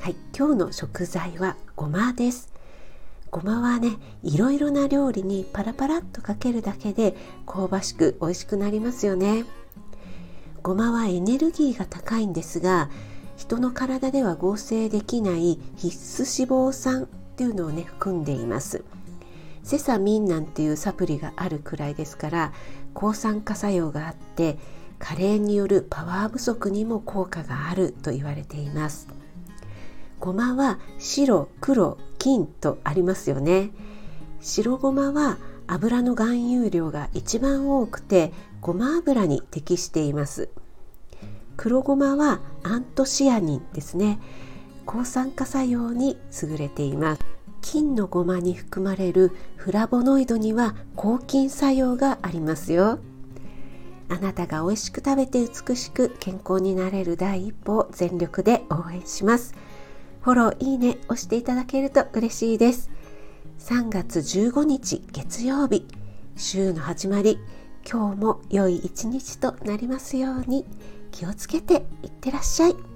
はい、今日の食材はごまです。ごまはね、いろいろな料理にパラパラっとかけるだけで香ばしく美味しくなりますよね。ごまはエネルギーが高いんですが、人の体では合成できない必須脂肪酸っていうのをね含んでいます。セサミンなんていうサプリがあるくらいですから抗酸化作用があって加齢によるパワー不足にも効果があると言われています。ごまは白黒金とありますよね。白ごまは油の含有量が一番多くてごま油に適しています。黒ごまはアントシアニンですね。抗酸化作用に優れています。金のごまに含まれるフラボノイドには抗菌作用がありますよ。あなたが美味しく食べて美しく健康になれる第一歩を全力で応援します。フォロー、いいね押していただけると嬉しいです。3月15日月曜日、週の始まり、今日も良い一日となりますように気をつけていってらっしゃい。